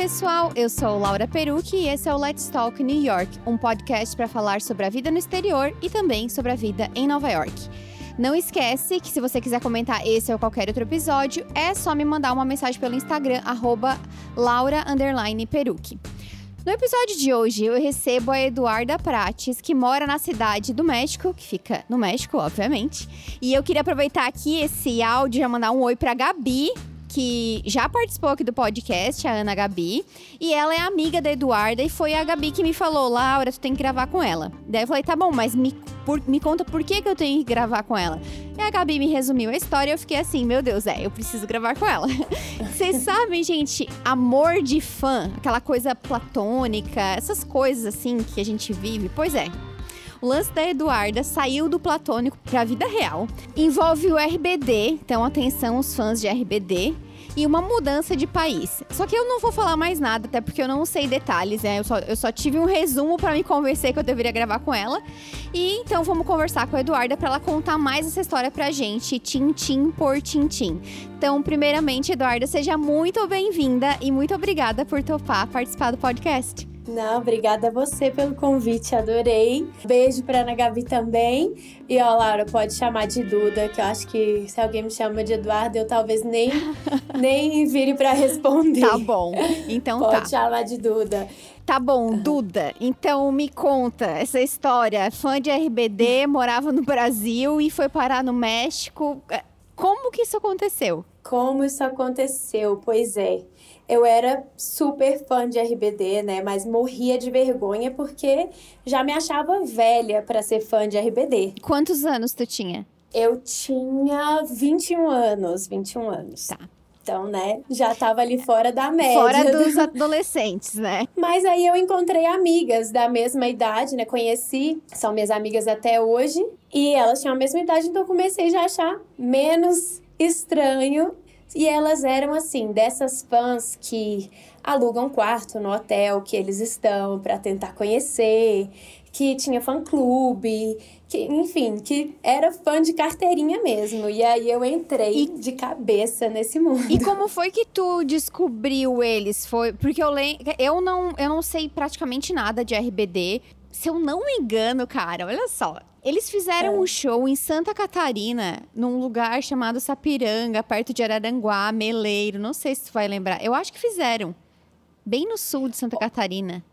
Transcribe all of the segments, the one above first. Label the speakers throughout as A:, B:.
A: pessoal, eu sou Laura Perucci e esse é o Let's Talk New York, um podcast para falar sobre a vida no exterior e também sobre a vida em Nova York. Não esquece que se você quiser comentar esse ou qualquer outro episódio, é só me mandar uma mensagem pelo Instagram, arroba. No episódio de hoje, eu recebo a Eduarda Prates, que mora na cidade do México, que fica no México, obviamente. E eu queria aproveitar aqui esse áudio e mandar um oi pra Gabi, que já participou aqui do podcast, a Ana Gabi. E ela é amiga da Eduarda e foi a Gabi que me falou, Laura, tu tem que gravar com ela. Daí eu falei, tá bom, mas me, por, me conta por que, que eu tenho que gravar com ela. E a Gabi me resumiu a história e eu fiquei assim, meu Deus, é, eu preciso gravar com ela. Vocês sabem, gente, amor de fã, aquela coisa platônica, essas coisas assim que a gente vive. Pois é, o lance da Eduarda saiu do platônico para a vida real. Envolve o RBD, então atenção os fãs de RBD e uma mudança de país. Só que eu não vou falar mais nada, até porque eu não sei detalhes, né? Eu só, eu só tive um resumo para me convencer que eu deveria gravar com ela. E então vamos conversar com a Eduarda para ela contar mais essa história pra gente, tintim por tintim. Então, primeiramente, Eduarda, seja muito bem-vinda e muito obrigada por topar participar do podcast.
B: Não, obrigada a você pelo convite, adorei. Beijo pra Ana Gabi também. E ó, Laura, pode chamar de Duda, que eu acho que se alguém me chama de Eduardo, eu talvez nem, nem vire pra responder.
A: Tá bom, então
B: pode
A: tá.
B: Pode chamar de Duda.
A: Tá bom, Duda, então me conta essa história. Fã de RBD, morava no Brasil e foi parar no México. Como que isso aconteceu?
B: Como isso aconteceu? Pois é. Eu era super fã de RBD, né? Mas morria de vergonha porque já me achava velha para ser fã de RBD.
A: Quantos anos tu tinha?
B: Eu tinha 21 anos, 21 anos.
A: Tá.
B: Então, né, já tava ali fora da média.
A: Fora dos adolescentes, né?
B: Mas aí eu encontrei amigas da mesma idade, né? Conheci, são minhas amigas até hoje. E elas tinham a mesma idade, então eu comecei já a achar menos estranho e elas eram assim, dessas fãs que alugam quarto no hotel que eles estão para tentar conhecer, que tinha fã clube, que enfim, que era fã de carteirinha mesmo. E aí eu entrei e... de cabeça nesse mundo.
A: E como foi que tu descobriu eles? Foi porque eu le... eu não eu não sei praticamente nada de RBD. Se eu não me engano, cara, olha só, eles fizeram é. um show em Santa Catarina, num lugar chamado Sapiranga, perto de Araranguá, Meleiro. Não sei se tu vai lembrar. Eu acho que fizeram. Bem no sul de Santa Catarina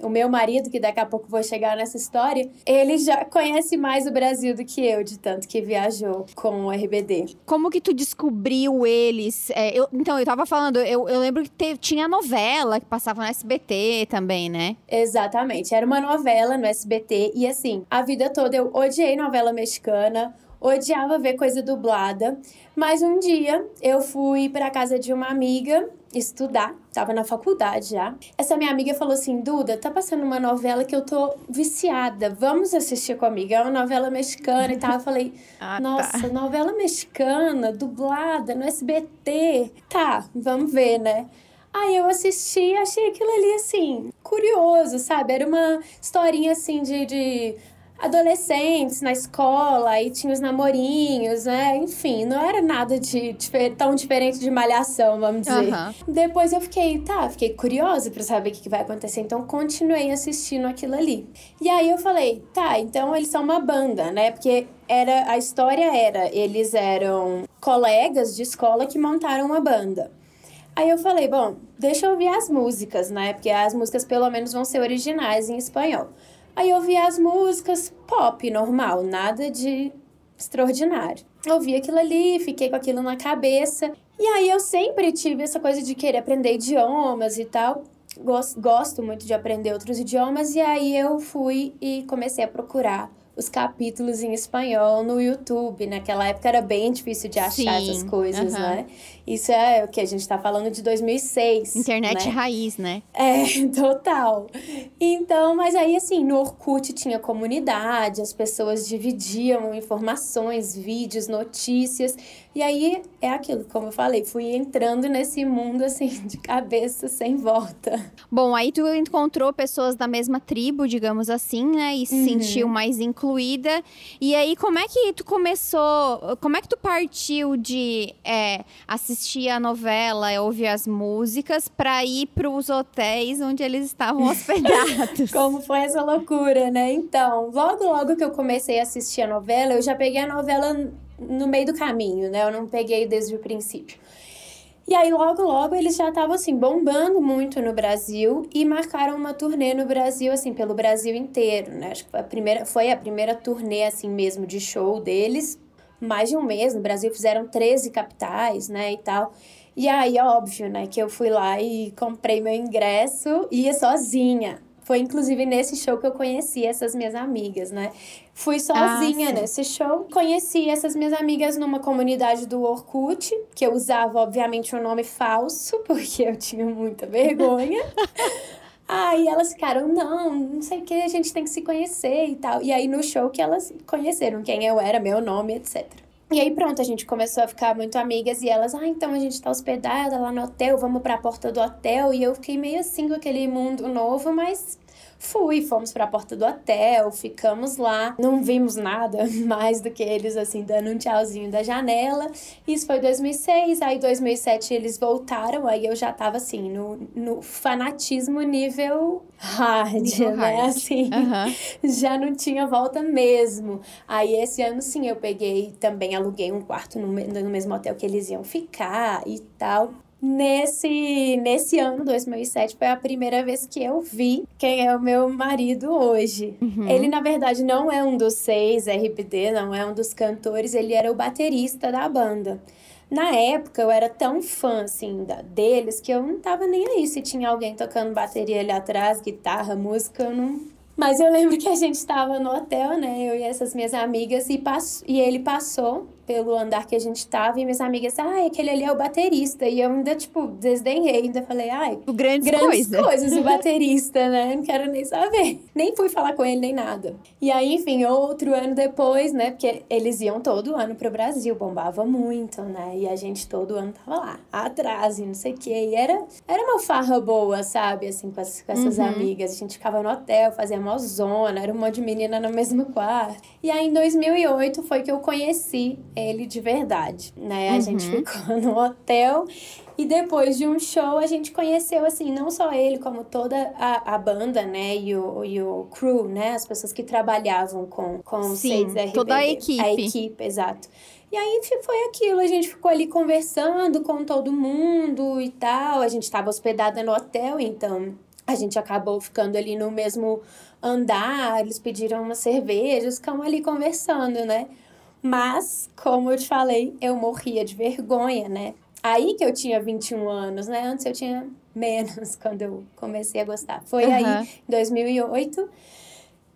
B: o meu marido, que daqui a pouco vou chegar nessa história, ele já conhece mais o Brasil do que eu, de tanto que viajou com o RBD.
A: Como que tu descobriu eles? É, eu, então, eu tava falando, eu, eu lembro que te, tinha novela que passava no SBT também, né?
B: Exatamente, era uma novela no SBT e assim, a vida toda eu odiei novela mexicana, odiava ver coisa dublada, mas um dia eu fui para casa de uma amiga estudar, tava na faculdade já. Essa minha amiga falou assim: Duda, tá passando uma novela que eu tô viciada, vamos assistir comigo. É uma novela mexicana e tal. Eu falei: ah, tá. Nossa, tá. novela mexicana, dublada no SBT. Tá, vamos ver, né? Aí eu assisti e achei aquilo ali assim, curioso, sabe? Era uma historinha assim de, de adolescentes na escola, aí tinha os namorinhos, né? Enfim, não era nada de, de tão diferente de malhação, vamos dizer. Uhum. Depois eu fiquei, tá, fiquei curiosa para saber o que, que vai acontecer, então continuei assistindo aquilo ali. E aí eu falei, tá, então eles são uma banda, né? Porque era a história era, eles eram colegas de escola que montaram uma banda. Aí eu falei, bom, deixa eu ouvir as músicas, né? Porque as músicas pelo menos vão ser originais em espanhol. Aí eu ouvia as músicas pop, normal, nada de extraordinário. Eu ouvi aquilo ali, fiquei com aquilo na cabeça. E aí eu sempre tive essa coisa de querer aprender idiomas e tal. Gosto, gosto muito de aprender outros idiomas. E aí eu fui e comecei a procurar os capítulos em espanhol no YouTube. Naquela época era bem difícil de achar Sim, essas coisas, uh -huh. né? Isso é o que a gente está falando de 2006.
A: Internet
B: né?
A: raiz, né?
B: É, total. Então, mas aí assim, no Orkut tinha comunidade, as pessoas dividiam informações, vídeos, notícias. E aí é aquilo, como eu falei, fui entrando nesse mundo assim de cabeça sem volta.
A: Bom, aí tu encontrou pessoas da mesma tribo, digamos assim, né? E se uhum. sentiu mais incluída. E aí, como é que tu começou? Como é que tu partiu de é, assistir a novela, ouvir as músicas, para ir para os hotéis onde eles estavam hospedados?
B: como foi essa loucura, né? Então, logo, logo que eu comecei a assistir a novela, eu já peguei a novela no meio do caminho, né? Eu não peguei desde o princípio. E aí, logo, logo, eles já estavam, assim, bombando muito no Brasil e marcaram uma turnê no Brasil, assim, pelo Brasil inteiro, né? Acho que foi a primeira, foi a primeira turnê, assim, mesmo, de show deles. Mais de um mês no Brasil, fizeram 13 capitais, né, e tal. E aí, óbvio, né, que eu fui lá e comprei meu ingresso e ia sozinha. Foi inclusive nesse show que eu conheci essas minhas amigas, né? Fui sozinha ah, nesse show. Conheci essas minhas amigas numa comunidade do Orkut, que eu usava, obviamente, um nome falso, porque eu tinha muita vergonha. Aí elas ficaram, não, não sei o que, a gente tem que se conhecer e tal. E aí no show que elas conheceram quem eu era, meu nome, etc. E aí pronto, a gente começou a ficar muito amigas e elas, ah, então a gente tá hospedada lá no hotel, vamos para a porta do hotel. E eu fiquei meio assim com aquele mundo novo, mas Fui, fomos para a porta do hotel, ficamos lá, não vimos nada mais do que eles assim dando um tchauzinho da janela. Isso foi 2006, aí 2007 eles voltaram, aí eu já tava assim no, no fanatismo nível hard, nível né? Hard. Assim, uhum. já não tinha volta mesmo. Aí esse ano sim eu peguei também aluguei um quarto no, no mesmo hotel que eles iam ficar e tal. Nesse, nesse ano, 2007, foi a primeira vez que eu vi quem é o meu marido hoje. Uhum. Ele, na verdade, não é um dos seis RBD, não é um dos cantores, ele era o baterista da banda. Na época, eu era tão fã, assim, da, deles, que eu não tava nem aí se tinha alguém tocando bateria ali atrás, guitarra, música, eu não... Mas eu lembro que a gente estava no hotel, né, eu e essas minhas amigas, e, pass... e ele passou pelo andar que a gente tava, e minhas amigas, ah, aquele ali é o baterista. E eu ainda, tipo, desdenhei, ainda falei, ai,
A: grandes,
B: grandes
A: coisa.
B: coisas, o baterista, né? Não quero nem saber. Nem fui falar com ele, nem nada. E aí, enfim, outro ano depois, né? Porque eles iam todo ano pro Brasil, bombava muito, né? E a gente todo ano tava lá, atrás, e não sei o quê. E era, era uma farra boa, sabe? Assim, com, as, com essas uhum. amigas. A gente ficava no hotel, fazia uma zona, era um monte de menina no mesmo quarto. E aí, em 2008, foi que eu conheci ele de verdade, né? A uhum. gente ficou no hotel e depois de um show a gente conheceu, assim, não só ele, como toda a, a banda, né? E o, e o crew, né? As pessoas que trabalhavam com, com
A: Sim, 6RBD. toda a equipe.
B: A equipe, exato. E aí foi aquilo, a gente ficou ali conversando com todo mundo e tal. A gente estava hospedada no hotel, então a gente acabou ficando ali no mesmo andar. Eles pediram uma cerveja, ficamos ali conversando, né? Mas, como eu te falei, eu morria de vergonha, né? Aí que eu tinha 21 anos, né? Antes eu tinha menos quando eu comecei a gostar. Foi uhum. aí, em 2008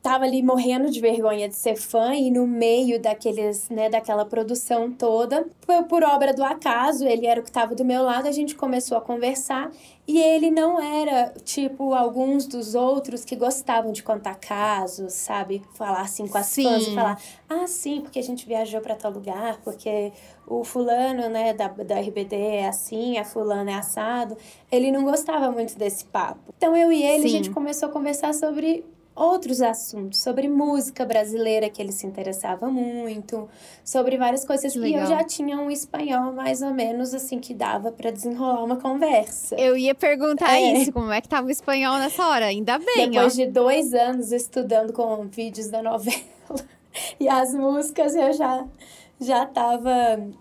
B: tava ali morrendo de vergonha de ser fã e no meio daqueles, né, daquela produção toda, por, por obra do acaso, ele era o que estava do meu lado, a gente começou a conversar e ele não era tipo alguns dos outros que gostavam de contar casos, sabe? Falar assim com as sim. fãs e falar: "Ah, sim, porque a gente viajou para tal lugar, porque o fulano, né, da, da RBD é assim, a fulana é assado". Ele não gostava muito desse papo. Então eu e ele sim. a gente começou a conversar sobre outros assuntos, sobre música brasileira, que ele se interessava muito, sobre várias coisas. Legal. E eu já tinha um espanhol mais ou menos assim que dava para desenrolar uma conversa.
A: Eu ia perguntar é. isso, como é que tava o espanhol nessa hora? Ainda bem,
B: Depois
A: ó.
B: de dois anos estudando com vídeos da novela e as músicas, eu já já estava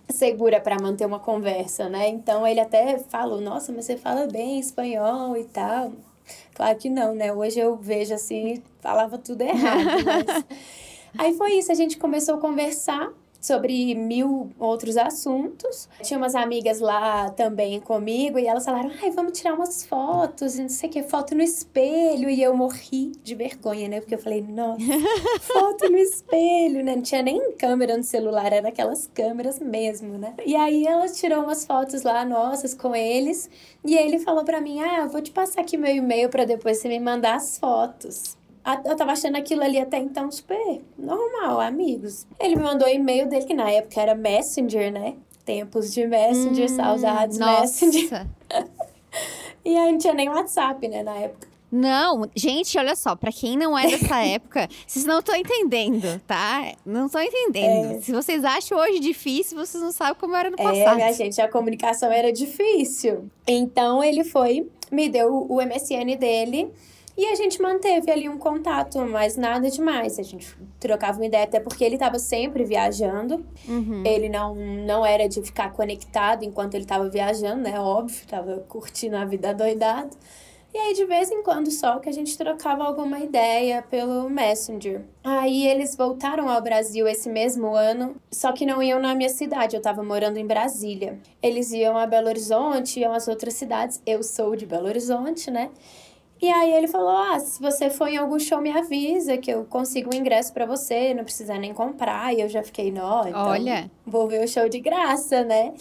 B: segura para manter uma conversa, né? Então ele até falou: Nossa, mas você fala bem espanhol e tal. Claro que não, né? Hoje eu vejo assim, falava tudo errado. Mas... Aí foi isso, a gente começou a conversar sobre mil outros assuntos. Tinha umas amigas lá também comigo e elas falaram: ai, vamos tirar umas fotos e não sei o que, foto no espelho. E eu morri de vergonha, né? Porque eu falei: nossa, foto no espelho, né? Não tinha nem câmera no celular, era aquelas câmeras mesmo, né? E aí ela tirou umas fotos lá nossas com eles e ele falou para mim: ah, vou te passar aqui meu e-mail para depois você me mandar as fotos eu tava achando aquilo ali até então super normal, amigos. Ele me mandou o e-mail dele, que na época era Messenger, né? Tempos de Messenger, hum, saudades nossa. Messenger. e aí não tinha nem WhatsApp, né, na época.
A: Não, gente, olha só, para quem não é dessa época, vocês não estão entendendo, tá? Não estão entendendo. É. Se vocês acham hoje difícil, vocês não sabem como era no passado.
B: É, minha gente, a comunicação era difícil. Então ele foi, me deu o MSN dele. E a gente manteve ali um contato, mas nada demais. A gente trocava uma ideia, até porque ele estava sempre viajando. Uhum. Ele não, não era de ficar conectado enquanto ele estava viajando, né? Óbvio, estava curtindo a vida doidado. E aí, de vez em quando só, que a gente trocava alguma ideia pelo Messenger. Aí eles voltaram ao Brasil esse mesmo ano, só que não iam na minha cidade, eu tava morando em Brasília. Eles iam a Belo Horizonte, iam às outras cidades. Eu sou de Belo Horizonte, né? E aí ele falou: Ah, se você for em algum show, me avisa que eu consigo um ingresso para você, não precisa nem comprar. E eu já fiquei, nó, então Olha. vou ver o show de graça, né?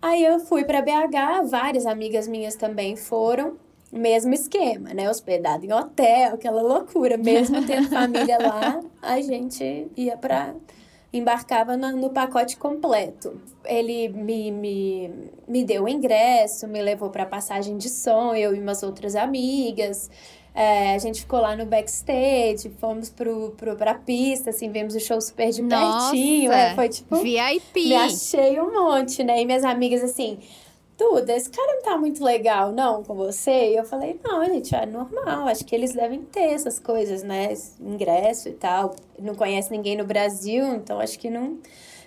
B: Aí eu fui para BH, várias amigas minhas também foram mesmo esquema, né? Hospedado em hotel, aquela loucura. Mesmo tendo família lá, a gente ia para embarcava no, no, pacote completo. Ele me, me, me deu o ingresso, me levou para passagem de som, eu e umas outras amigas. É, a gente ficou lá no backstage, fomos pro, pro, pra pista, assim, vemos o show super de Nossa, pertinho. É, foi tipo.
A: VIP.
B: Me achei um monte, né? E minhas amigas, assim, Duda, esse cara não tá muito legal, não, com você? E eu falei, não, gente, é normal. Acho que eles devem ter essas coisas, né? Ingresso e tal. Não conhece ninguém no Brasil, então acho que não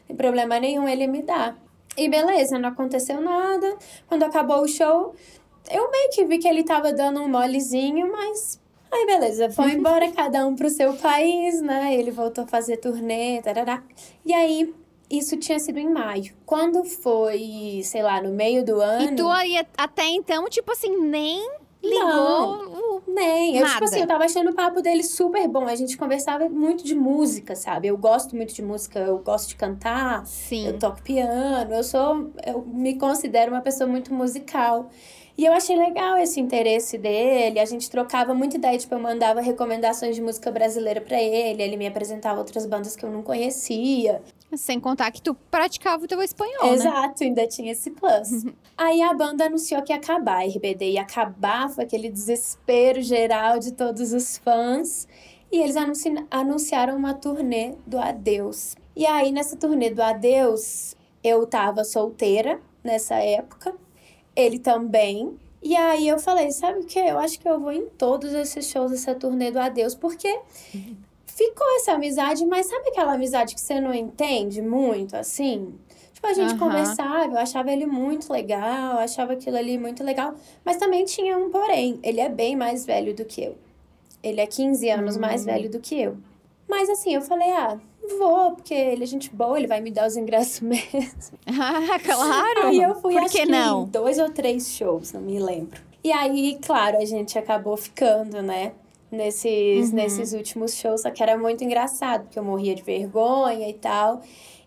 B: tem problema nenhum ele me dar. E beleza, não aconteceu nada. Quando acabou o show, eu meio que vi que ele tava dando um molezinho, mas Aí, beleza, foi embora cada um pro seu país, né? Ele voltou a fazer turnê, tarará. E aí, isso tinha sido em maio. Quando foi, sei lá, no meio do ano.
A: E tu aí, até então, tipo assim, nem ligou. Não,
B: nem. Eu, tipo assim, eu tava achando o papo dele super bom. A gente conversava muito de música, sabe? Eu gosto muito de música, eu gosto de cantar. Sim. Eu toco piano, eu sou. Eu me considero uma pessoa muito musical. E eu achei legal esse interesse dele. A gente trocava muita ideia, tipo, eu mandava recomendações de música brasileira para ele, ele me apresentava outras bandas que eu não conhecia.
A: Sem contar que tu praticava o teu espanhol,
B: né? Exato, né? ainda tinha esse plus. Aí a banda anunciou que ia acabar, a RBD ia acabar, foi aquele desespero geral de todos os fãs. E eles anunci anunciaram uma turnê do Adeus. E aí, nessa turnê do Adeus, eu tava solteira nessa época ele também. E aí eu falei, sabe o que? Eu acho que eu vou em todos esses shows dessa turnê do Adeus, porque ficou essa amizade, mas sabe aquela amizade que você não entende muito, assim? Tipo, a gente uhum. conversava, eu achava ele muito legal, achava aquilo ali muito legal, mas também tinha um porém, ele é bem mais velho do que eu. Ele é 15 anos uhum. mais hum. velho do que eu. Mas assim, eu falei, ah, Vou, porque ele é gente boa, ele vai me dar os ingressos mesmo.
A: Ah, claro!
B: Aí eu fui, Por que não? dois ou três shows, não me lembro. E aí, claro, a gente acabou ficando, né? Nesses, uhum. nesses últimos shows, só que era muito engraçado, porque eu morria de vergonha e tal.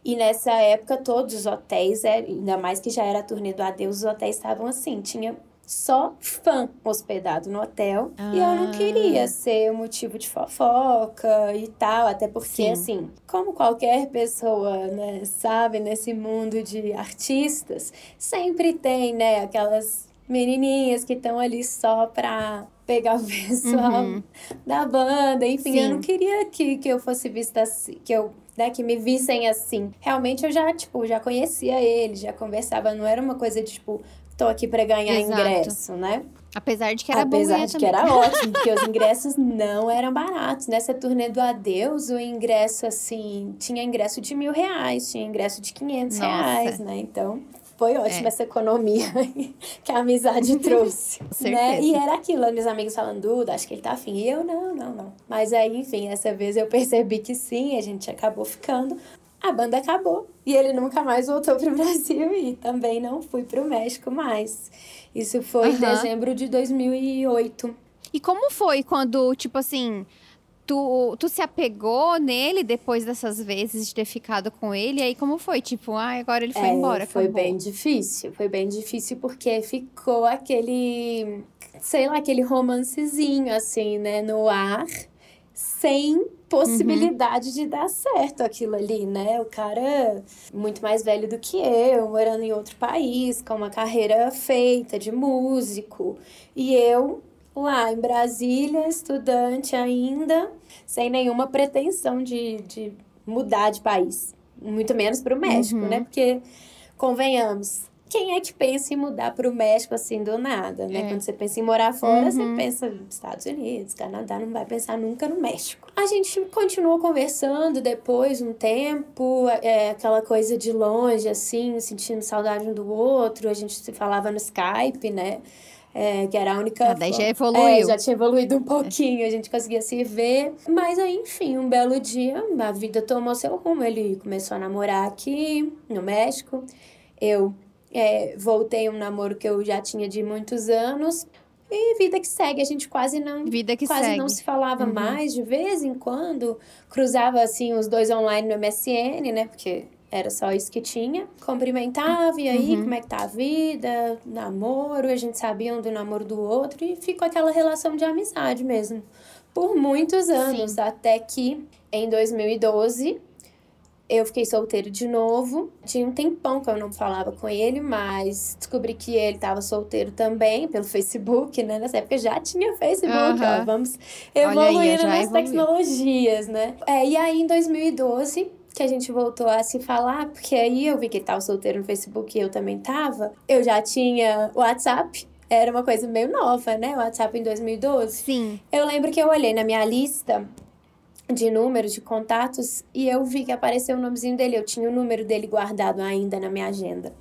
B: E nessa época, todos os hotéis, é, ainda mais que já era a turnê do Adeus, os hotéis estavam assim, tinha só fã hospedado no hotel. Ah. E eu não queria ah. ser o motivo de fofoca e tal, até porque, Sim. assim, como qualquer pessoa, né, sabe, nesse mundo de artistas, sempre tem, né, aquelas menininhas que estão ali só pra pegar o pessoal uhum. da banda. Enfim, Sim. eu não queria que, que eu fosse vista assim, que eu né, que me vissem assim. Realmente eu já, tipo, já conhecia ele, já conversava, não era uma coisa de, tipo, tô aqui para ganhar Exato. ingresso, né?
A: Apesar de que era
B: Apesar
A: de
B: também. que era ótimo, porque os ingressos não eram baratos. Nessa turnê do Adeus, o ingresso, assim, tinha ingresso de mil reais, tinha ingresso de quinhentos reais, né? Então, foi ótima é. essa economia que a amizade trouxe. né? E era aquilo, meus amigos falando, Duda, acho que ele tá afim. E eu, não, não, não. Mas aí, enfim, essa vez eu percebi que sim, a gente acabou ficando a banda acabou e ele nunca mais voltou para o Brasil e também não fui para o México mais. Isso foi uhum. em dezembro de 2008.
A: E como foi quando, tipo assim, tu, tu se apegou nele depois dessas vezes de ter ficado com ele? E aí como foi? Tipo, ah, agora ele foi é, embora.
B: Foi acabou. bem difícil. Foi bem difícil porque ficou aquele, sei lá, aquele romancezinho assim, né, no ar, sem possibilidade uhum. de dar certo aquilo ali, né? O cara muito mais velho do que eu, morando em outro país, com uma carreira feita de músico, e eu lá em Brasília, estudante ainda, sem nenhuma pretensão de, de mudar de país. Muito menos para o México, uhum. né? Porque, convenhamos, quem é que pensa em mudar para o México assim do nada, né? É. Quando você pensa em morar fora, uhum. você pensa Estados Unidos, Canadá, não vai pensar nunca no México. A gente continuou conversando depois, um tempo, é, aquela coisa de longe, assim, sentindo saudade um do outro. A gente se falava no Skype, né? É, que era a única.
A: Ah, daí já evoluiu. É,
B: já tinha evoluído um pouquinho, a gente conseguia se ver. Mas aí, enfim, um belo dia, a vida tomou seu rumo. Ele começou a namorar aqui no México. Eu é, voltei um namoro que eu já tinha de muitos anos. E vida que segue, a gente quase não
A: vida que
B: quase
A: segue.
B: não se falava uhum. mais, de vez em quando cruzava assim os dois online no MSN, né? Porque era só isso que tinha. Cumprimentava, e aí, uhum. como é que tá a vida? Namoro, a gente sabia um do namoro do outro e ficou aquela relação de amizade mesmo. Por muitos anos, Sim. até que em 2012 eu fiquei solteiro de novo. Tinha um tempão que eu não falava com ele, mas descobri que ele estava solteiro também pelo Facebook, né? Nessa época já tinha Facebook, ó, vamos evoluindo aí, nas tecnologias, né? É, e aí em 2012 que a gente voltou a se falar, porque aí eu vi que ele tava solteiro no Facebook e eu também tava. Eu já tinha WhatsApp, era uma coisa meio nova, né? O WhatsApp em 2012.
A: Sim.
B: Eu lembro que eu olhei na minha lista de números, de contatos, e eu vi que apareceu o nomezinho dele. Eu tinha o número dele guardado ainda na minha agenda.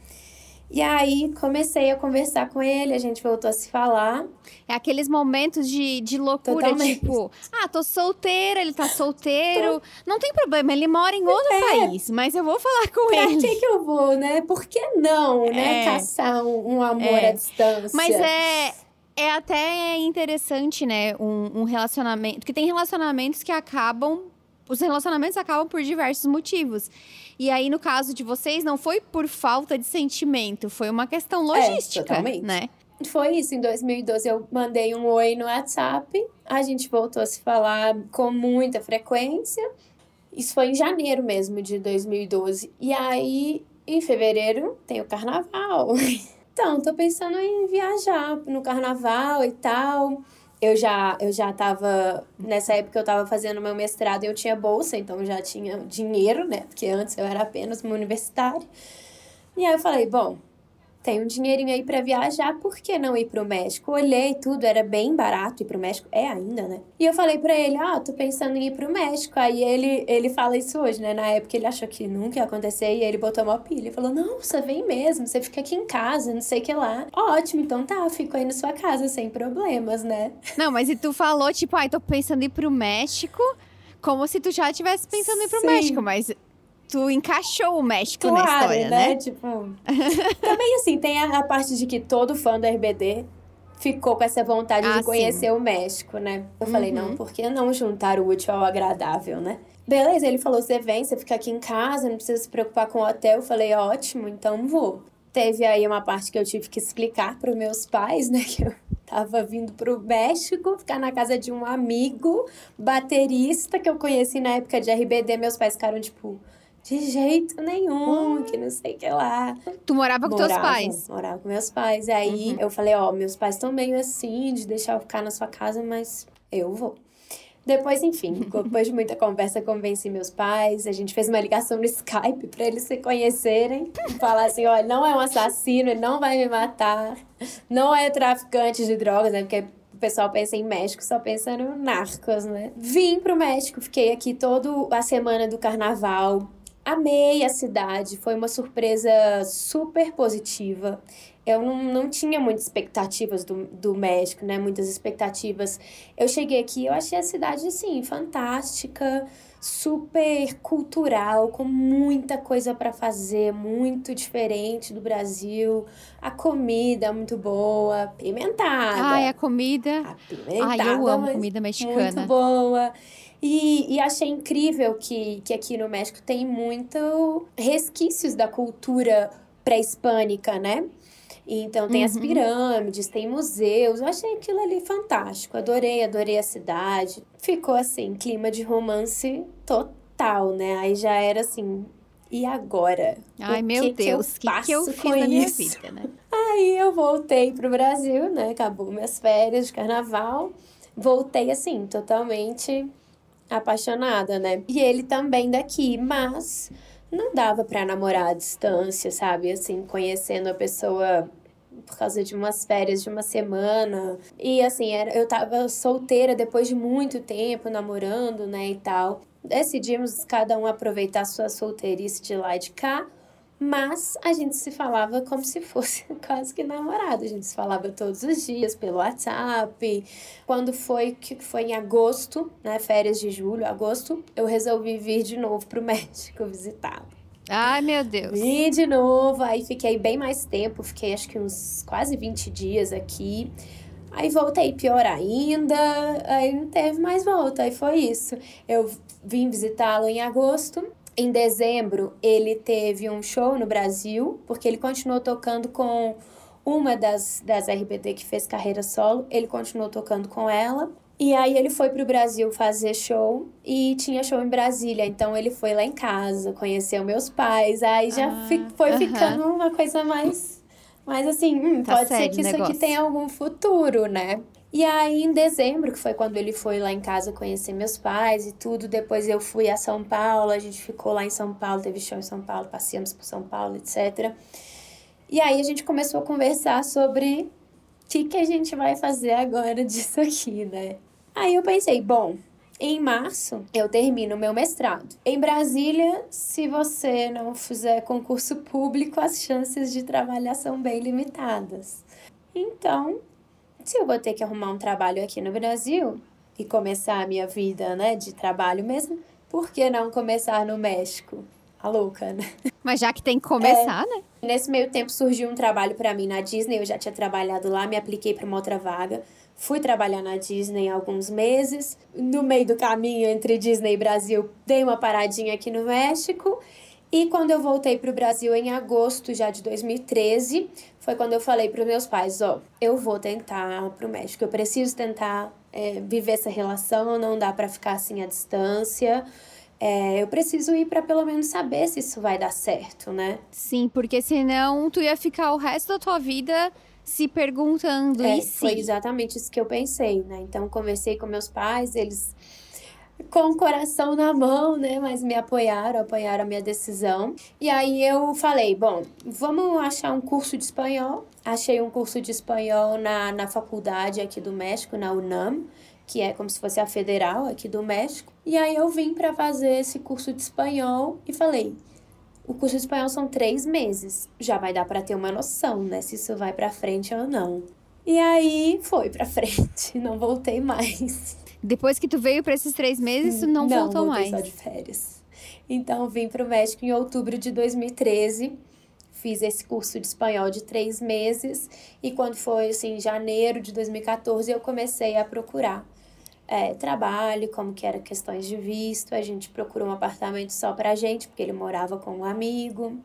B: E aí comecei a conversar com ele, a gente voltou a se falar.
A: É aqueles momentos de, de loucura, Totalmente. tipo, ah, tô solteira, ele tá solteiro. Tô... Não tem problema, ele mora em outro é. país, mas eu vou falar com
B: pra
A: ele.
B: Pra que, que eu vou, né? Por que não, né? É. Caçar um, um amor é. à distância.
A: Mas é é até interessante, né, um, um relacionamento. Porque tem relacionamentos que acabam. Os relacionamentos acabam por diversos motivos. E aí, no caso de vocês, não foi por falta de sentimento, foi uma questão é, logística, é, né?
B: Foi isso, em 2012 eu mandei um oi no WhatsApp, a gente voltou a se falar com muita frequência. Isso foi em janeiro mesmo de 2012. E aí, em fevereiro, tem o carnaval. Então, tô pensando em viajar no carnaval e tal. Eu já, eu já tava, nessa época eu tava fazendo meu mestrado e eu tinha bolsa, então já tinha dinheiro, né? Porque antes eu era apenas uma universitária. E aí eu falei, bom, tem um dinheirinho aí para viajar, por que não ir pro México? Olhei tudo, era bem barato ir pro México, é ainda, né? E eu falei para ele, ah, tô pensando em ir pro México. Aí ele, ele fala isso hoje, né? Na época ele achou que nunca ia acontecer e ele botou uma pilha. Ele falou, não, você vem mesmo, você fica aqui em casa, não sei o que lá. Ótimo, então tá, fico aí na sua casa sem problemas, né?
A: Não, mas e tu falou, tipo, ai, ah, tô pensando em ir pro México, como se tu já estivesse pensando em ir pro Sim. México, mas tu encaixou o México claro, na história, né?
B: né? Tipo, também assim, tem a, a, parte de que todo fã do RBD ficou com essa vontade ah, de conhecer sim. o México, né? Eu uhum. falei, não, uhum. por que não juntar o útil ao agradável, né? Beleza, ele falou, você vem, você fica aqui em casa, não precisa se preocupar com o hotel. Eu falei, ótimo, então vou. Teve aí uma parte que eu tive que explicar para os meus pais, né? Que eu tava vindo pro México, ficar na casa de um amigo baterista que eu conheci na época de RBD. Meus pais ficaram tipo, de jeito nenhum, que não sei o que lá.
A: Tu morava com morava, teus pais?
B: Morava com meus pais. E aí uhum. eu falei, ó, meus pais estão meio assim, de deixar eu ficar na sua casa, mas eu vou. Depois, enfim, depois de muita conversa, convenci meus pais. A gente fez uma ligação no Skype para eles se conhecerem. Falar assim: olha, não é um assassino, ele não vai me matar. Não é traficante de drogas, né? Porque o pessoal pensa em México, só pensa no narcos, né? Vim pro México, fiquei aqui toda a semana do carnaval. Amei a cidade, foi uma surpresa super positiva. Eu não, não tinha muitas expectativas do, do México, né? Muitas expectativas. Eu cheguei aqui, eu achei a cidade, assim, fantástica, super cultural, com muita coisa para fazer, muito diferente do Brasil. A comida muito boa, pimentada.
A: Ai, a comida. Apimentada. Ai, eu amo comida mexicana.
B: Muito boa. E, e achei incrível que, que aqui no México tem muito resquícios da cultura pré-hispânica, né? Então tem uhum. as pirâmides, tem museus. Eu achei aquilo ali fantástico. Adorei, adorei a cidade. Ficou assim, clima de romance total, né? Aí já era assim, e agora?
A: Ai, meu que Deus, o que, que, eu fiz na minha vida, né?
B: Aí eu voltei pro Brasil, né? Acabou minhas férias de carnaval. Voltei assim, totalmente apaixonada, né? E ele também daqui, mas não dava para namorar à distância, sabe? Assim, conhecendo a pessoa por causa de umas férias de uma semana. E assim, era, eu tava solteira depois de muito tempo namorando, né, e tal. Decidimos cada um aproveitar sua solteirice de lá e de cá. Mas a gente se falava como se fosse quase que namorado. A gente se falava todos os dias pelo WhatsApp. Quando foi que foi em agosto, né, férias de julho, agosto, eu resolvi vir de novo pro México visitá-lo.
A: Ai, meu Deus.
B: Vim de novo, aí fiquei bem mais tempo, fiquei acho que uns quase 20 dias aqui. Aí voltei pior ainda, aí não teve mais volta, aí foi isso. Eu vim visitá-lo em agosto. Em dezembro, ele teve um show no Brasil, porque ele continuou tocando com uma das, das RBD que fez carreira solo, ele continuou tocando com ela. E aí ele foi pro Brasil fazer show e tinha show em Brasília. Então ele foi lá em casa, conheceu meus pais. Aí já ah, fi, foi uh -huh. ficando uma coisa mais. Mais assim, hum, tá pode ser que isso negócio. aqui tenha algum futuro, né? E aí, em dezembro, que foi quando ele foi lá em casa conhecer meus pais e tudo, depois eu fui a São Paulo, a gente ficou lá em São Paulo, teve show em São Paulo, passeamos por São Paulo, etc. E aí a gente começou a conversar sobre o que, que a gente vai fazer agora disso aqui, né? Aí eu pensei, bom, em março eu termino meu mestrado. Em Brasília, se você não fizer concurso público, as chances de trabalhar são bem limitadas. Então, se eu vou ter que arrumar um trabalho aqui no Brasil e começar a minha vida, né, de trabalho mesmo, por que não começar no México? A louca, né?
A: Mas já que tem que começar, é, né?
B: Nesse meio tempo surgiu um trabalho para mim na Disney, eu já tinha trabalhado lá, me apliquei para uma outra vaga. Fui trabalhar na Disney há alguns meses. No meio do caminho entre Disney e Brasil, dei uma paradinha aqui no México. E quando eu voltei para o Brasil em agosto já de 2013, foi quando eu falei para os meus pais: Ó, oh, eu vou tentar para o México, eu preciso tentar é, viver essa relação, não dá para ficar assim à distância. É, eu preciso ir para pelo menos saber se isso vai dar certo, né?
A: Sim, porque senão tu ia ficar o resto da tua vida se perguntando
B: é,
A: e
B: Foi exatamente isso que eu pensei, né? Então, conversei com meus pais, eles com o coração na mão, né? Mas me apoiaram, apoiaram a minha decisão. E aí eu falei, bom, vamos achar um curso de espanhol. Achei um curso de espanhol na, na faculdade aqui do México, na UNAM, que é como se fosse a federal aqui do México. E aí eu vim para fazer esse curso de espanhol e falei, o curso de espanhol são três meses. Já vai dar para ter uma noção, né? Se isso vai para frente ou não. E aí foi para frente, não voltei mais.
A: Depois que tu veio para esses três meses, tu não, não voltou mais?
B: Não, só de férias. Então vim para o México em outubro de 2013. Fiz esse curso de espanhol de três meses e quando foi assim janeiro de 2014 eu comecei a procurar é, trabalho, como que era questões de visto. A gente procurou um apartamento só pra gente, porque ele morava com um amigo.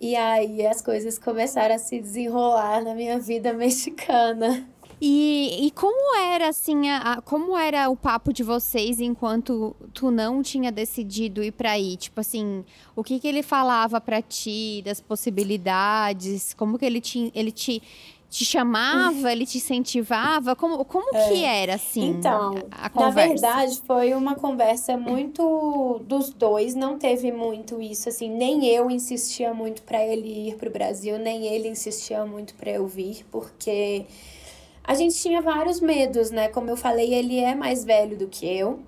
B: E aí as coisas começaram a se desenrolar na minha vida mexicana.
A: E, e como era assim, a, como era o papo de vocês enquanto tu não tinha decidido ir para aí? Tipo assim, o que que ele falava para ti das possibilidades? Como que ele te, ele te te chamava, ele te incentivava? Como, como é. que era, assim,
B: então,
A: a, a conversa?
B: Na verdade, foi uma conversa muito dos dois, não teve muito isso, assim, nem eu insistia muito para ele ir pro Brasil, nem ele insistia muito para eu vir, porque a gente tinha vários medos, né? Como eu falei, ele é mais velho do que eu,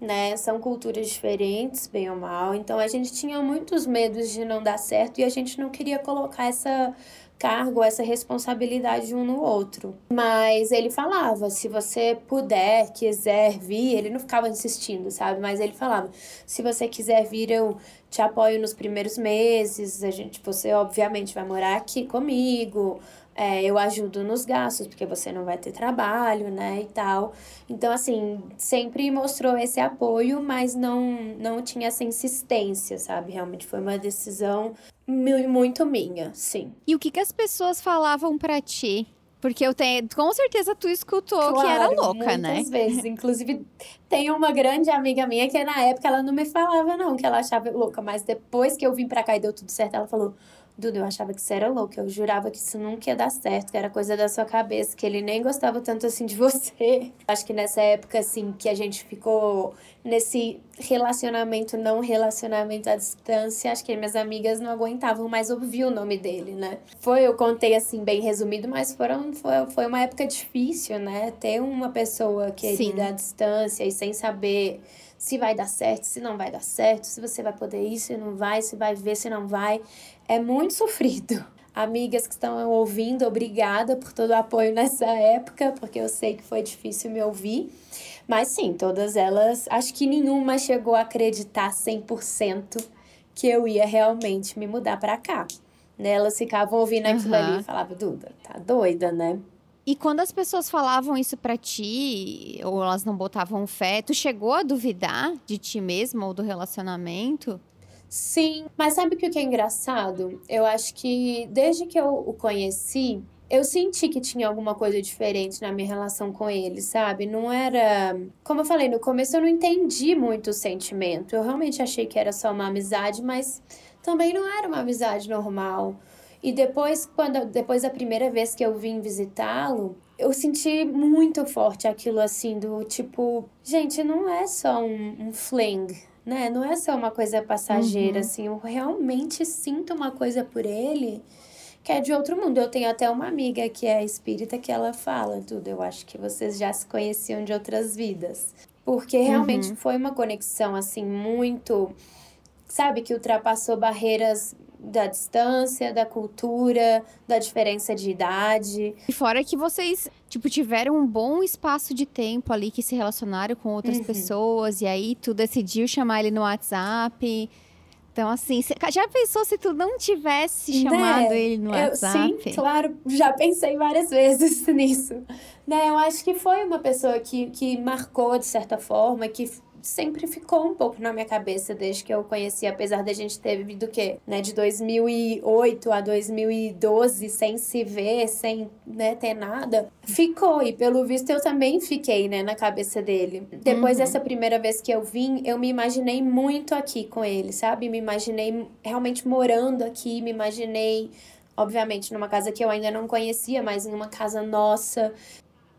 B: né? São culturas diferentes, bem ou mal, então a gente tinha muitos medos de não dar certo e a gente não queria colocar essa cargo, essa responsabilidade um no outro. Mas ele falava, se você puder, quiser vir, ele não ficava insistindo, sabe? Mas ele falava, se você quiser vir, eu te apoio nos primeiros meses, a gente, você obviamente vai morar aqui comigo, é, eu ajudo nos gastos, porque você não vai ter trabalho, né, e tal. Então, assim, sempre mostrou esse apoio, mas não, não tinha essa insistência, sabe? Realmente foi uma decisão muito minha, sim.
A: E o que, que as pessoas falavam para ti? Porque eu tenho, com certeza tu escutou claro, que era louca,
B: muitas
A: né?
B: Muitas vezes. Inclusive, tem uma grande amiga minha que na época ela não me falava, não, que ela achava louca. Mas depois que eu vim pra cá e deu tudo certo, ela falou: Duda, eu achava que você era louco, eu jurava que isso nunca ia dar certo, que era coisa da sua cabeça, que ele nem gostava tanto assim de você. Acho que nessa época, assim, que a gente ficou nesse relacionamento, não relacionamento à distância, acho que minhas amigas não aguentavam mais ouvir o nome dele, né? Foi, eu contei assim, bem resumido, mas foram, foi, foi uma época difícil, né? Ter uma pessoa querida Sim. à distância e sem saber se vai dar certo, se não vai dar certo, se você vai poder ir, se não vai, se vai ver, se não vai. É muito sofrido. Amigas que estão ouvindo, obrigada por todo o apoio nessa época, porque eu sei que foi difícil me ouvir. Mas sim, todas elas, acho que nenhuma chegou a acreditar 100% que eu ia realmente me mudar para cá. Né? Elas ficavam ouvindo aquilo uhum. ali e falavam, Duda, tá doida, né?
A: E quando as pessoas falavam isso para ti, ou elas não botavam fé, tu chegou a duvidar de ti mesma ou do relacionamento?
B: Sim, mas sabe o que é engraçado? Eu acho que desde que eu o conheci, eu senti que tinha alguma coisa diferente na minha relação com ele, sabe? Não era. Como eu falei, no começo eu não entendi muito o sentimento. Eu realmente achei que era só uma amizade, mas também não era uma amizade normal. E depois, quando depois da primeira vez que eu vim visitá-lo, eu senti muito forte aquilo assim do tipo, gente, não é só um, um fling, né? Não é só uma coisa passageira, uhum. assim. Eu realmente sinto uma coisa por ele que é de outro mundo. Eu tenho até uma amiga que é espírita que ela fala tudo. Eu acho que vocês já se conheciam de outras vidas. Porque realmente uhum. foi uma conexão, assim, muito. Sabe, que ultrapassou barreiras da distância, da cultura, da diferença de idade.
A: E fora que vocês, tipo, tiveram um bom espaço de tempo ali que se relacionaram com outras uhum. pessoas e aí tu decidiu chamar ele no WhatsApp. Então, assim, já pensou se tu não tivesse né? chamado né? ele no WhatsApp?
B: sim, claro, já pensei várias vezes nisso. Né, eu acho que foi uma pessoa que, que marcou de certa forma, que sempre ficou um pouco na minha cabeça desde que eu conheci, apesar da gente ter vivido o quê? Né, de 2008 a 2012 sem se ver, sem né, ter nada. Ficou, e pelo visto eu também fiquei, né, na cabeça dele. Depois uhum. dessa primeira vez que eu vim, eu me imaginei muito aqui com ele, sabe? Me imaginei realmente morando aqui, me imaginei obviamente numa casa que eu ainda não conhecia, mas em uma casa nossa.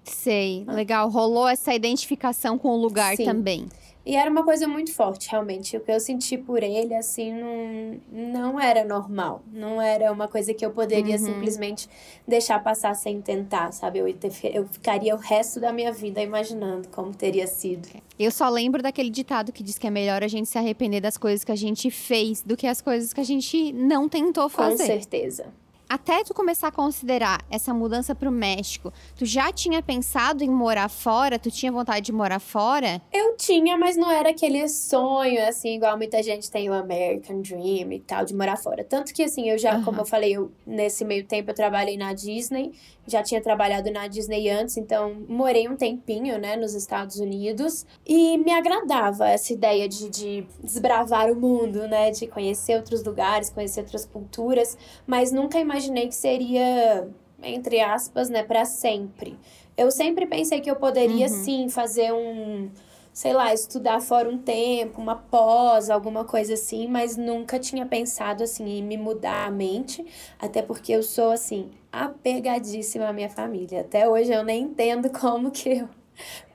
A: Sei, legal. Rolou essa identificação com o lugar Sim. também.
B: E era uma coisa muito forte, realmente. O que eu senti por ele, assim, não, não era normal. Não era uma coisa que eu poderia uhum. simplesmente deixar passar sem tentar, sabe? Eu, eu ficaria o resto da minha vida imaginando como teria sido.
A: Eu só lembro daquele ditado que diz que é melhor a gente se arrepender das coisas que a gente fez do que as coisas que a gente não tentou fazer.
B: Com certeza
A: até tu começar a considerar essa mudança para o México, tu já tinha pensado em morar fora? Tu tinha vontade de morar fora?
B: Eu tinha, mas não era aquele sonho, assim, igual muita gente tem o American Dream e tal, de morar fora. Tanto que, assim, eu já, uhum. como eu falei, eu, nesse meio tempo eu trabalhei na Disney, já tinha trabalhado na Disney antes, então morei um tempinho, né, nos Estados Unidos. E me agradava essa ideia de, de desbravar o mundo, né, de conhecer outros lugares, conhecer outras culturas, mas nunca imaginei imaginei que seria, entre aspas, né, para sempre. Eu sempre pensei que eu poderia uhum. sim fazer um, sei lá, estudar fora um tempo, uma pós, alguma coisa assim, mas nunca tinha pensado assim em me mudar a mente, até porque eu sou assim apegadíssima à minha família. Até hoje eu nem entendo como que eu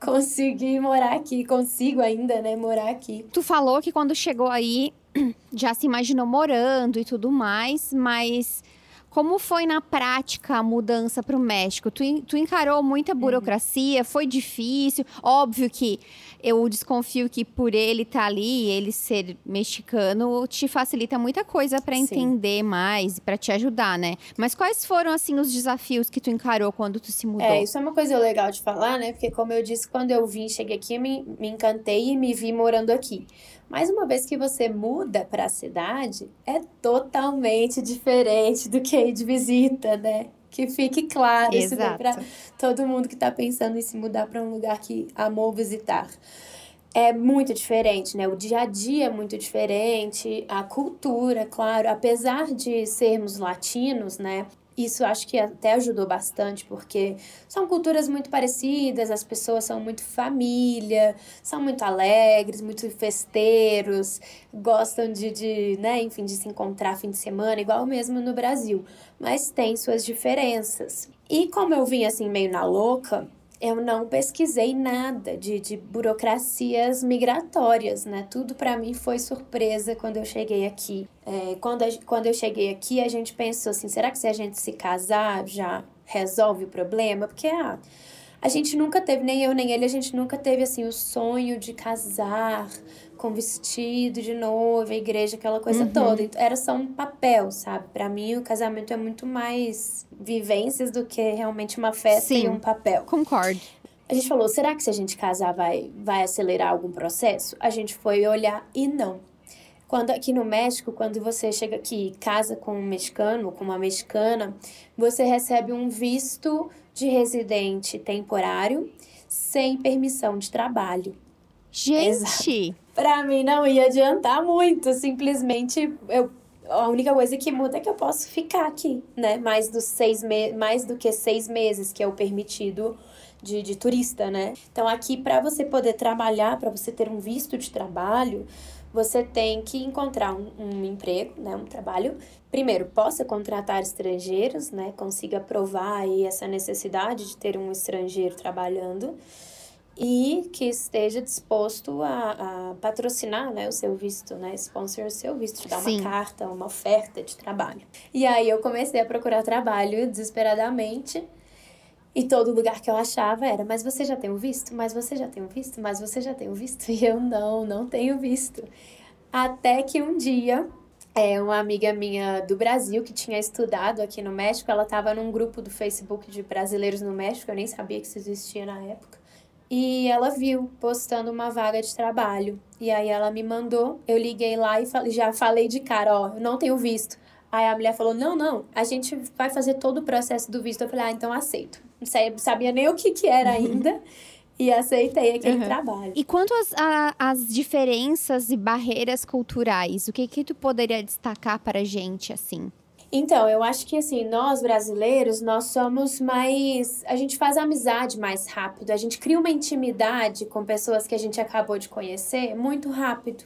B: consegui morar aqui, consigo ainda, né, morar aqui.
A: Tu falou que quando chegou aí já se imaginou morando e tudo mais, mas como foi na prática a mudança para o México? Tu, tu encarou muita burocracia? Uhum. Foi difícil? Óbvio que eu desconfio que por ele estar tá ali, ele ser mexicano, te facilita muita coisa para entender mais e para te ajudar, né? Mas quais foram assim os desafios que tu encarou quando tu se mudou?
B: É, isso é uma coisa legal de falar, né? Porque como eu disse, quando eu vim, cheguei aqui, me, me encantei e me vi morando aqui. Mas uma vez que você muda para a cidade, é totalmente diferente do que ir de visita, né? Que fique claro isso para todo mundo que está pensando em se mudar para um lugar que amou visitar. É muito diferente, né? O dia a dia é muito diferente, a cultura, claro. Apesar de sermos latinos, né? Isso acho que até ajudou bastante, porque são culturas muito parecidas, as pessoas são muito família, são muito alegres, muito festeiros, gostam de, de, né, enfim, de se encontrar fim de semana, igual mesmo no Brasil. Mas tem suas diferenças. E como eu vim assim meio na louca, eu não pesquisei nada de, de burocracias migratórias, né? Tudo para mim foi surpresa quando eu cheguei aqui. É, quando, a, quando eu cheguei aqui, a gente pensou assim: será que se a gente se casar já resolve o problema? Porque ah, a gente nunca teve, nem eu nem ele, a gente nunca teve assim o sonho de casar com vestido de noiva, igreja, aquela coisa uhum. toda. Então, era só um papel, sabe? Para mim, o casamento é muito mais vivências do que realmente uma festa Sim, e um papel.
A: Concordo.
B: A gente falou, será que se a gente casar vai, vai acelerar algum processo? A gente foi olhar e não. Quando aqui no México, quando você chega aqui casa com um mexicano, com uma mexicana, você recebe um visto de residente temporário sem permissão de trabalho.
A: Gente!
B: Para mim não ia adiantar muito, simplesmente eu a única coisa que muda é que eu posso ficar aqui, né? Mais, dos seis me mais do que seis meses, que é o permitido de, de turista, né? Então, aqui, para você poder trabalhar, para você ter um visto de trabalho, você tem que encontrar um, um, emprego, né? Um trabalho. Primeiro, possa contratar estrangeiros, né? Consiga provar aí essa necessidade de ter um estrangeiro trabalhando e que esteja disposto a, a patrocinar né, o seu visto, né, sponsor o seu visto, te dar Sim. uma carta, uma oferta de trabalho. E aí eu comecei a procurar trabalho desesperadamente. E todo lugar que eu achava era, mas você já tem o visto? Mas você já tem o visto? Mas você já tem o visto? E eu não, não tenho visto. Até que um dia, é, uma amiga minha do Brasil que tinha estudado aqui no México, ela estava num grupo do Facebook de brasileiros no México, eu nem sabia que isso existia na época. E ela viu postando uma vaga de trabalho. E aí ela me mandou, eu liguei lá e já falei de cara, ó, eu não tenho visto. Aí a mulher falou: não, não, a gente vai fazer todo o processo do visto. Eu falei: ah, então aceito. Não sabia nem o que, que era ainda. e aceitei aquele uhum. trabalho.
A: E quanto às, a, as diferenças e barreiras culturais, o que que tu poderia destacar para a gente, assim?
B: Então, eu acho que assim, nós brasileiros, nós somos mais. A gente faz amizade mais rápido, a gente cria uma intimidade com pessoas que a gente acabou de conhecer muito rápido.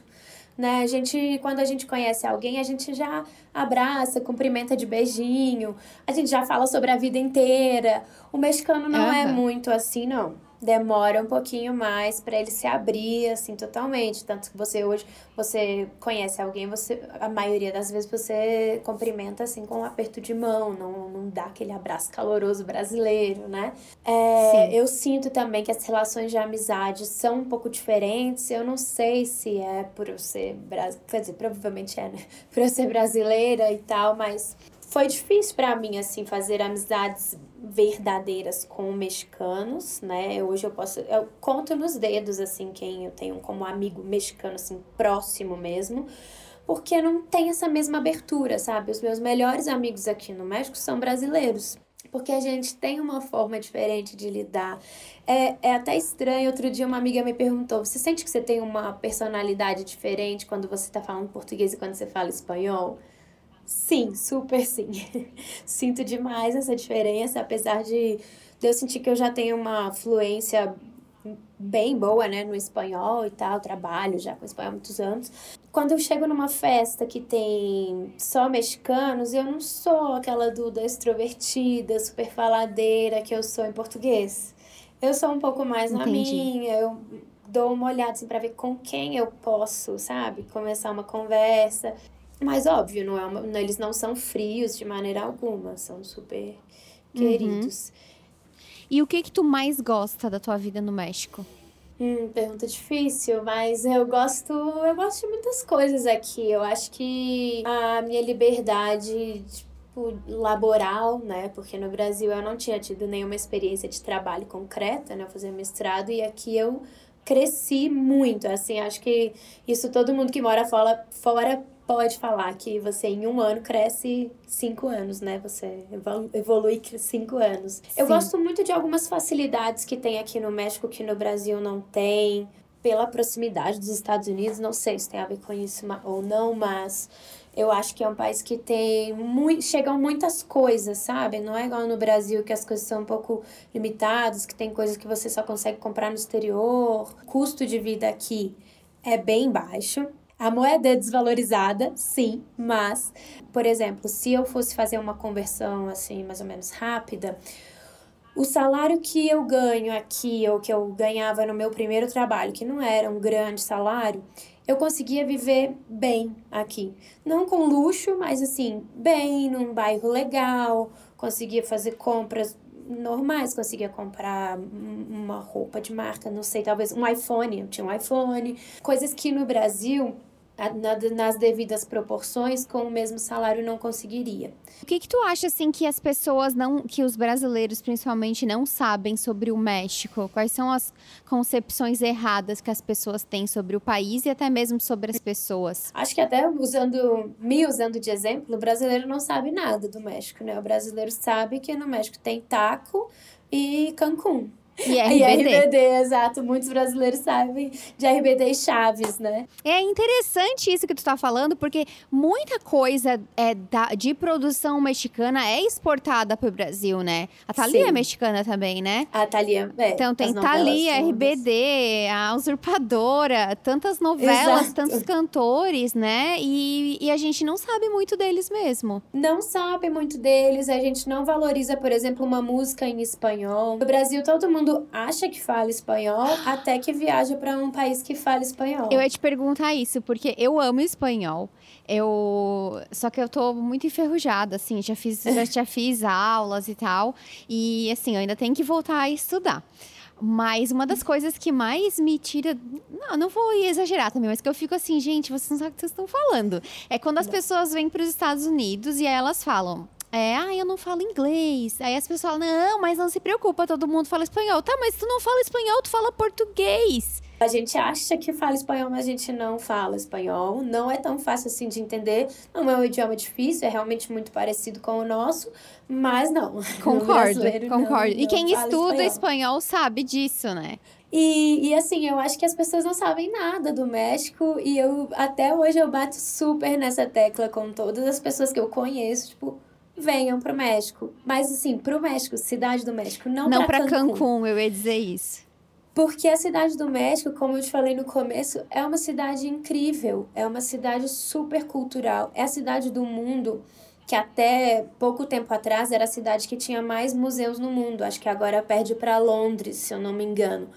B: Né? A gente, quando a gente conhece alguém, a gente já abraça, cumprimenta de beijinho, a gente já fala sobre a vida inteira. O mexicano não uhum. é muito assim, não demora um pouquinho mais para ele se abrir assim totalmente, tanto que você hoje você conhece alguém, você a maioria das vezes você cumprimenta assim com um aperto de mão, não, não dá aquele abraço caloroso brasileiro, né? É, eu sinto também que as relações de amizade são um pouco diferentes. Eu não sei se é por eu ser brasileira, quer dizer, provavelmente é, né? Por eu ser brasileira e tal, mas foi difícil para mim assim fazer amizades verdadeiras com mexicanos, né? Hoje eu posso eu conto nos dedos assim quem eu tenho como amigo mexicano assim próximo mesmo, porque não tem essa mesma abertura, sabe? Os meus melhores amigos aqui no México são brasileiros. Porque a gente tem uma forma diferente de lidar. É, é até estranho. Outro dia, uma amiga me perguntou: Você sente que você tem uma personalidade diferente quando você está falando português e quando você fala espanhol? Sim, super sim. Sinto demais essa diferença, apesar de, eu sentir que eu já tenho uma fluência bem boa, né, no espanhol e tal, trabalho já com espanhol há muitos anos. Quando eu chego numa festa que tem só mexicanos, eu não sou aquela Duda extrovertida, super faladeira que eu sou em português. Eu sou um pouco mais Entendi. na minha, eu dou uma olhada assim para ver com quem eu posso, sabe, começar uma conversa. Mas óbvio, não é uma, eles não são frios de maneira alguma, são super queridos. Uhum.
A: E o que que tu mais gosta da tua vida no México?
B: Hum, pergunta difícil, mas eu gosto, eu gosto de muitas coisas aqui. Eu acho que a minha liberdade, tipo, laboral, né? Porque no Brasil eu não tinha tido nenhuma experiência de trabalho concreta, né? Eu fazia mestrado e aqui eu cresci muito, assim, acho que isso todo mundo que mora fora, fora pode falar que você em um ano cresce cinco anos, né? Você evolui cinco anos. Sim. Eu gosto muito de algumas facilidades que tem aqui no México que no Brasil não tem. Pela proximidade dos Estados Unidos, não sei se tem a ver com isso ou não, mas Eu acho que é um país que tem muito, chegam muitas coisas, sabe? Não é igual no Brasil que as coisas são um pouco limitadas, que tem coisas que você só consegue comprar no exterior. O custo de vida aqui é bem baixo. A moeda é desvalorizada, sim, mas, por exemplo, se eu fosse fazer uma conversão assim, mais ou menos rápida, o salário que eu ganho aqui, ou que eu ganhava no meu primeiro trabalho, que não era um grande salário, eu conseguia viver bem aqui. Não com luxo, mas assim, bem, num bairro legal, conseguia fazer compras normais, conseguia comprar uma roupa de marca, não sei, talvez um iPhone, eu tinha um iPhone, coisas que no Brasil nas devidas proporções com o mesmo salário não conseguiria.
A: O que que tu acha assim que as pessoas não, que os brasileiros principalmente não sabem sobre o México? Quais são as concepções erradas que as pessoas têm sobre o país e até mesmo sobre as pessoas?
B: Acho que até usando me usando de exemplo, o brasileiro não sabe nada do México, né? O brasileiro sabe que no México tem taco e Cancún.
A: E RBD. E
B: RBD, exato. Muitos brasileiros sabem de RBD e Chaves, né?
A: É interessante isso que tu tá falando, porque muita coisa é da, de produção mexicana é exportada pro Brasil, né? A Thalia é Sim. é mexicana também, né?
B: A Thalia, é.
A: Então tem Thalia, RBD, a Usurpadora, tantas novelas, exato. tantos cantores, né? E, e a gente não sabe muito deles mesmo.
B: Não sabe muito deles, a gente não valoriza, por exemplo, uma música em espanhol. No Brasil, todo mundo mundo acha que fala espanhol até que viaja para um país que fala espanhol.
A: Eu ia te perguntar isso, porque eu amo espanhol. Eu só que eu tô muito enferrujada, assim, já fiz já, já fiz aulas e tal, e assim, eu ainda tenho que voltar a estudar. Mas uma das coisas que mais me tira. Não, não vou exagerar também, mas que eu fico assim, gente, vocês não sabem o que vocês estão falando. É quando as pessoas vêm para os Estados Unidos e elas falam: é, ah, eu não falo inglês. Aí as pessoas falam, não, mas não se preocupa, todo mundo fala espanhol. Tá, mas tu não fala espanhol, tu fala português.
B: A gente acha que fala espanhol, mas a gente não fala espanhol. Não é tão fácil assim de entender. Não é um idioma difícil, é realmente muito parecido com o nosso, mas não.
A: Concordo, concordo. Não, e quem estuda espanhol. espanhol sabe disso, né?
B: E, e assim, eu acho que as pessoas não sabem nada do México e eu até hoje eu bato super nessa tecla com todas as pessoas que eu conheço, tipo, venham para o México. Mas assim, para o México, cidade do México, não,
A: não
B: para
A: Cancún. Cancún, eu ia dizer isso.
B: Porque a cidade do México, como eu te falei no começo, é uma cidade incrível, é uma cidade super cultural, é a cidade do mundo que até pouco tempo atrás era a cidade que tinha mais museus no mundo. Acho que agora perde para Londres, se eu não me engano.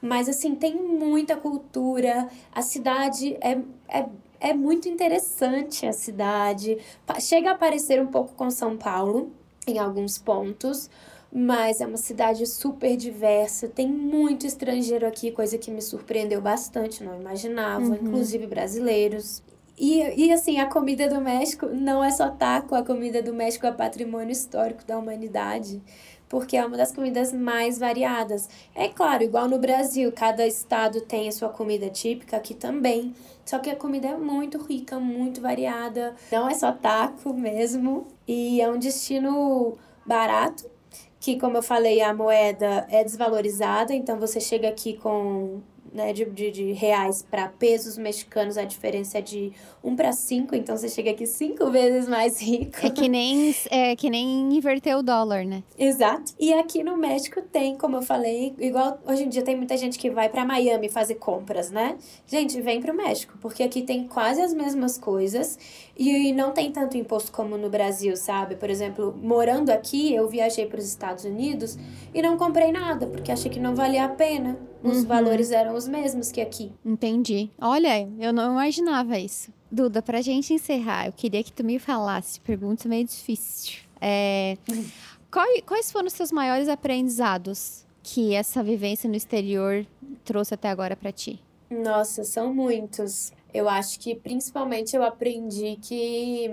B: Mas assim, tem muita cultura, a cidade é, é é muito interessante a cidade. Chega a parecer um pouco com São Paulo em alguns pontos, mas é uma cidade super diversa. Tem muito estrangeiro aqui, coisa que me surpreendeu bastante, não imaginava, uhum. inclusive brasileiros. E, e assim, a comida do México não é só taco, a comida do México é patrimônio histórico da humanidade porque é uma das comidas mais variadas. É claro, igual no Brasil, cada estado tem a sua comida típica, aqui também. Só que a comida é muito rica, muito variada. Não é só taco mesmo. E é um destino barato, que como eu falei, a moeda é desvalorizada, então você chega aqui com né, de, de, de reais para pesos mexicanos, a diferença é de 1 para 5, então você chega aqui cinco vezes mais rico.
A: É que nem, é que nem inverter o dólar, né?
B: Exato. E aqui no México tem, como eu falei, igual hoje em dia tem muita gente que vai para Miami fazer compras, né? Gente, vem pro México, porque aqui tem quase as mesmas coisas e não tem tanto imposto como no Brasil, sabe? Por exemplo, morando aqui, eu viajei para os Estados Unidos e não comprei nada, porque achei que não valia a pena. Os uhum. valores eram os mesmos que aqui.
A: Entendi. Olha, eu não imaginava isso. Duda, pra gente encerrar, eu queria que tu me falasse, pergunta meio difícil. É, quais, quais foram os seus maiores aprendizados que essa vivência no exterior trouxe até agora para ti?
B: Nossa, são muitos. Eu acho que principalmente eu aprendi que,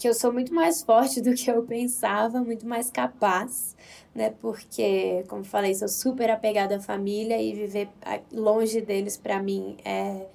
B: que eu sou muito mais forte do que eu pensava, muito mais capaz, né? Porque, como falei, sou super apegada à família e viver longe deles para mim é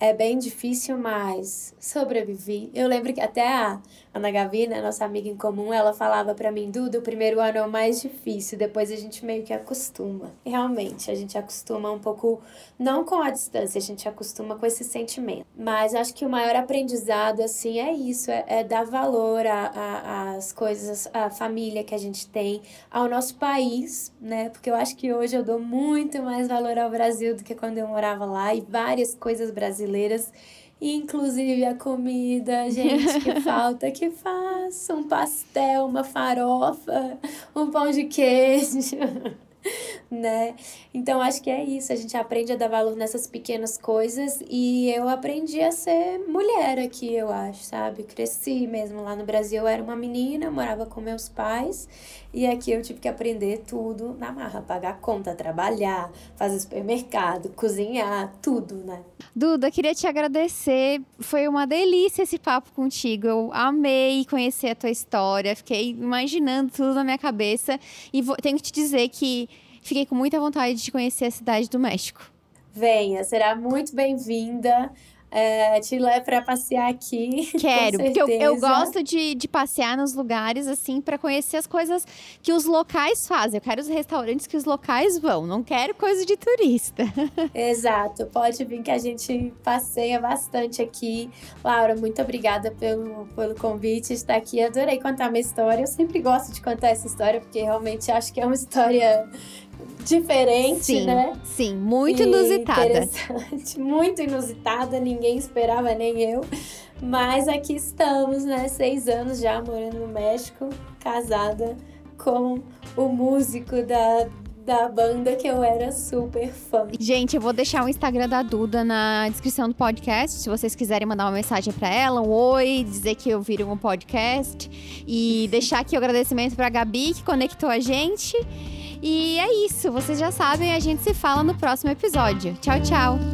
B: é bem difícil, mas sobrevivi. Eu lembro que até a Ana Gavina, nossa amiga em comum, ela falava para mim, Duda, o primeiro ano é o mais difícil, depois a gente meio que acostuma. Realmente, a gente acostuma um pouco, não com a distância, a gente acostuma com esse sentimento. Mas acho que o maior aprendizado, assim, é isso, é, é dar valor às coisas, à família que a gente tem, ao nosso país, né? Porque eu acho que hoje eu dou muito mais valor ao Brasil do que quando eu morava lá e várias coisas brasileiras inclusive a comida, gente, que falta que faça um pastel, uma farofa, um pão de queijo. Né? Então acho que é isso, a gente aprende a dar valor nessas pequenas coisas e eu aprendi a ser mulher aqui, eu acho, sabe? Cresci mesmo lá no Brasil, eu era uma menina, morava com meus pais e aqui eu tive que aprender tudo na marra, pagar conta, trabalhar, fazer supermercado, cozinhar, tudo, né?
A: Duda, queria te agradecer. Foi uma delícia esse papo contigo. Eu amei conhecer a tua história. Fiquei imaginando tudo na minha cabeça e vou, tenho que te dizer que fiquei com muita vontade de conhecer a cidade do México.
B: Venha, será muito bem-vinda é, te levo para passear aqui.
A: Quero, porque eu, eu gosto de, de passear nos lugares, assim, para conhecer as coisas que os locais fazem. Eu quero os restaurantes que os locais vão, não quero coisa de turista.
B: Exato, pode vir que a gente passeia bastante aqui. Laura, muito obrigada pelo, pelo convite, estar aqui. Adorei contar minha história. Eu sempre gosto de contar essa história, porque realmente acho que é uma história diferente,
A: sim,
B: né?
A: Sim, muito e inusitada.
B: Interessante, muito inusitada, ninguém esperava, nem eu. Mas aqui estamos, né? Seis anos já morando no México, casada com o músico da, da banda que eu era super fã.
A: Gente, eu vou deixar o Instagram da Duda na descrição do podcast, se vocês quiserem mandar uma mensagem para ela, um oi, dizer que ouviram um podcast e deixar aqui o agradecimento para Gabi que conectou a gente. E é isso, vocês já sabem, a gente se fala no próximo episódio. Tchau, tchau!